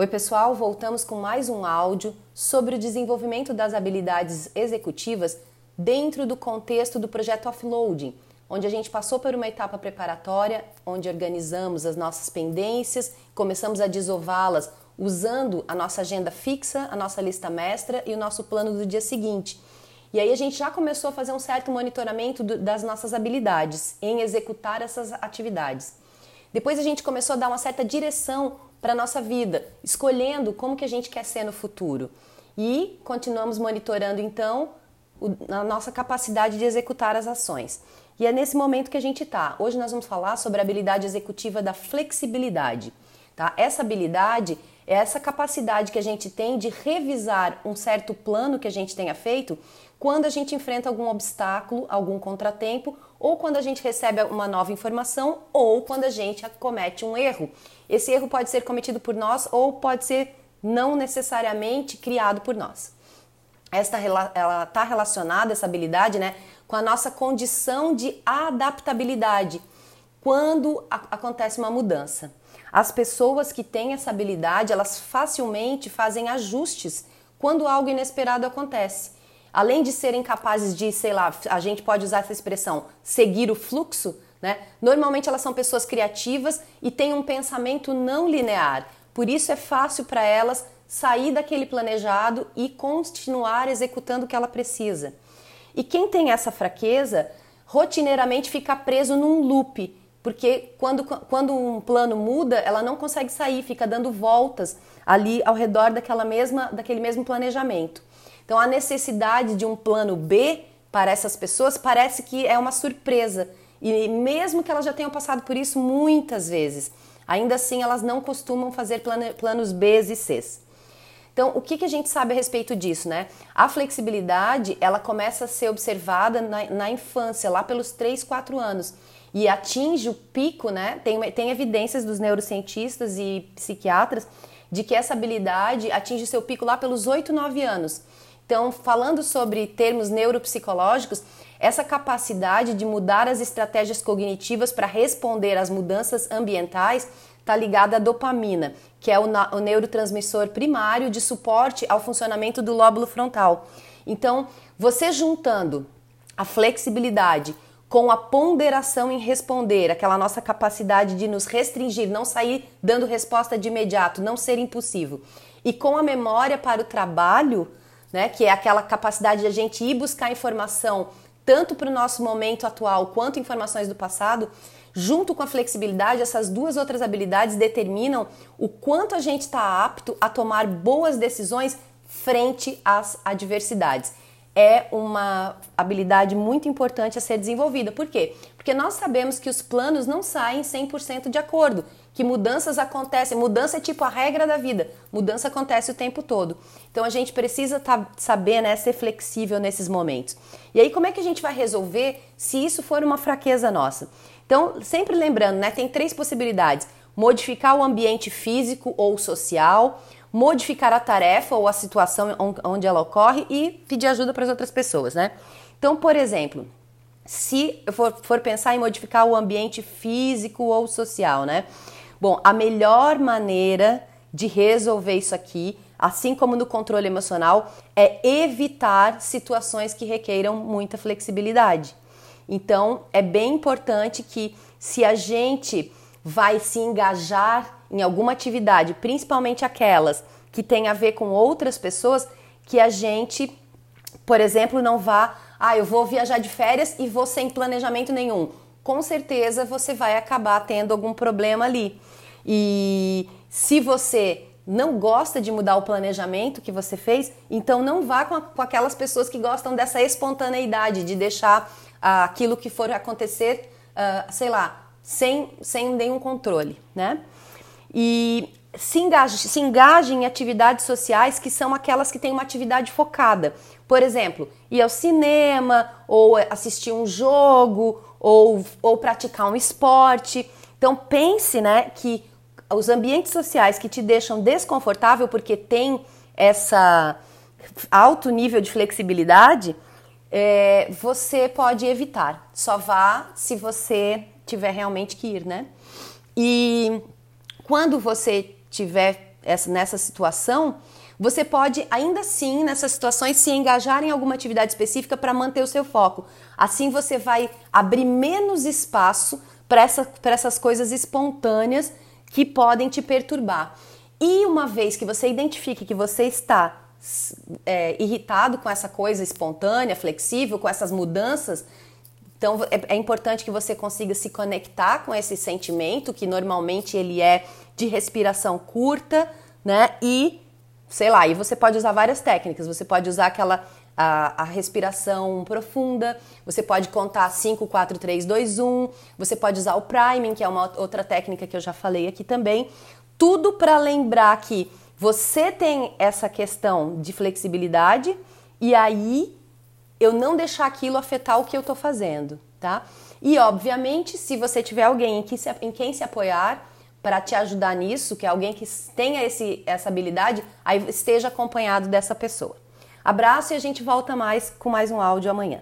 Oi, pessoal, voltamos com mais um áudio sobre o desenvolvimento das habilidades executivas dentro do contexto do projeto Offloading, onde a gente passou por uma etapa preparatória, onde organizamos as nossas pendências, começamos a desová-las usando a nossa agenda fixa, a nossa lista mestra e o nosso plano do dia seguinte. E aí a gente já começou a fazer um certo monitoramento do, das nossas habilidades em executar essas atividades. Depois a gente começou a dar uma certa direção para a nossa vida, escolhendo como que a gente quer ser no futuro. E continuamos monitorando então a nossa capacidade de executar as ações. E é nesse momento que a gente está. Hoje nós vamos falar sobre a habilidade executiva da flexibilidade. Tá? Essa habilidade é essa capacidade que a gente tem de revisar um certo plano que a gente tenha feito quando a gente enfrenta algum obstáculo, algum contratempo, ou quando a gente recebe uma nova informação, ou quando a gente comete um erro. Esse erro pode ser cometido por nós ou pode ser não necessariamente criado por nós. Esta ela está relacionada essa habilidade, né, com a nossa condição de adaptabilidade quando a, acontece uma mudança. As pessoas que têm essa habilidade, elas facilmente fazem ajustes quando algo inesperado acontece. Além de serem capazes de, sei lá, a gente pode usar essa expressão, seguir o fluxo, né? Normalmente elas são pessoas criativas e têm um pensamento não linear. Por isso é fácil para elas sair daquele planejado e continuar executando o que ela precisa. E quem tem essa fraqueza, rotineiramente fica preso num loop, porque quando, quando um plano muda, ela não consegue sair, fica dando voltas ali ao redor daquela mesma, daquele mesmo planejamento. Então a necessidade de um plano B para essas pessoas parece que é uma surpresa. E mesmo que elas já tenham passado por isso muitas vezes, ainda assim elas não costumam fazer planos B e C. Então, o que, que a gente sabe a respeito disso, né? A flexibilidade, ela começa a ser observada na, na infância, lá pelos 3, 4 anos e atinge o pico, né? Tem, tem evidências dos neurocientistas e psiquiatras de que essa habilidade atinge seu pico lá pelos 8, 9 anos. Então, falando sobre termos neuropsicológicos, essa capacidade de mudar as estratégias cognitivas para responder às mudanças ambientais está ligada à dopamina, que é o, o neurotransmissor primário de suporte ao funcionamento do lóbulo frontal. Então, você juntando a flexibilidade com a ponderação em responder, aquela nossa capacidade de nos restringir, não sair dando resposta de imediato, não ser impulsivo. E com a memória para o trabalho, né, que é aquela capacidade de a gente ir buscar informação tanto para o nosso momento atual quanto informações do passado, junto com a flexibilidade, essas duas outras habilidades determinam o quanto a gente está apto a tomar boas decisões frente às adversidades é uma habilidade muito importante a ser desenvolvida. Por quê? Porque nós sabemos que os planos não saem 100% de acordo, que mudanças acontecem, mudança é tipo a regra da vida, mudança acontece o tempo todo. Então a gente precisa tá, saber, né, ser flexível nesses momentos. E aí como é que a gente vai resolver se isso for uma fraqueza nossa? Então, sempre lembrando, né, tem três possibilidades: modificar o ambiente físico ou social, modificar a tarefa ou a situação onde ela ocorre e pedir ajuda para as outras pessoas, né? Então, por exemplo, se eu for, for pensar em modificar o ambiente físico ou social, né? Bom, a melhor maneira de resolver isso aqui, assim como no controle emocional, é evitar situações que requeiram muita flexibilidade. Então, é bem importante que se a gente vai se engajar em alguma atividade, principalmente aquelas que têm a ver com outras pessoas, que a gente, por exemplo, não vá, ah, eu vou viajar de férias e vou sem planejamento nenhum. Com certeza você vai acabar tendo algum problema ali. E se você não gosta de mudar o planejamento que você fez, então não vá com, a, com aquelas pessoas que gostam dessa espontaneidade, de deixar ah, aquilo que for acontecer, ah, sei lá, sem, sem nenhum controle, né? E se engaje, se engaje em atividades sociais que são aquelas que têm uma atividade focada. Por exemplo, ir ao cinema, ou assistir um jogo, ou, ou praticar um esporte. Então pense né, que os ambientes sociais que te deixam desconfortável porque tem essa alto nível de flexibilidade, é, você pode evitar. Só vá se você tiver realmente que ir, né? E quando você tiver essa, nessa situação, você pode ainda assim, nessas situações, se engajar em alguma atividade específica para manter o seu foco. Assim você vai abrir menos espaço para essa, essas coisas espontâneas que podem te perturbar. E uma vez que você identifique que você está é, irritado com essa coisa espontânea, flexível, com essas mudanças, então é, é, importante que você consiga se conectar com esse sentimento, que normalmente ele é de respiração curta, né? E, sei lá, e você pode usar várias técnicas. Você pode usar aquela a, a, respiração profunda, você pode contar 5, 4, 3, 2, 1, você pode usar o priming, que é uma outra técnica que eu já falei aqui também. Tudo para lembrar que você tem essa questão de flexibilidade e aí eu não deixar aquilo afetar o que eu estou fazendo, tá? E obviamente, se você tiver alguém em, que se, em quem se apoiar para te ajudar nisso, que é alguém que tenha esse, essa habilidade, aí esteja acompanhado dessa pessoa. Abraço e a gente volta mais com mais um áudio amanhã.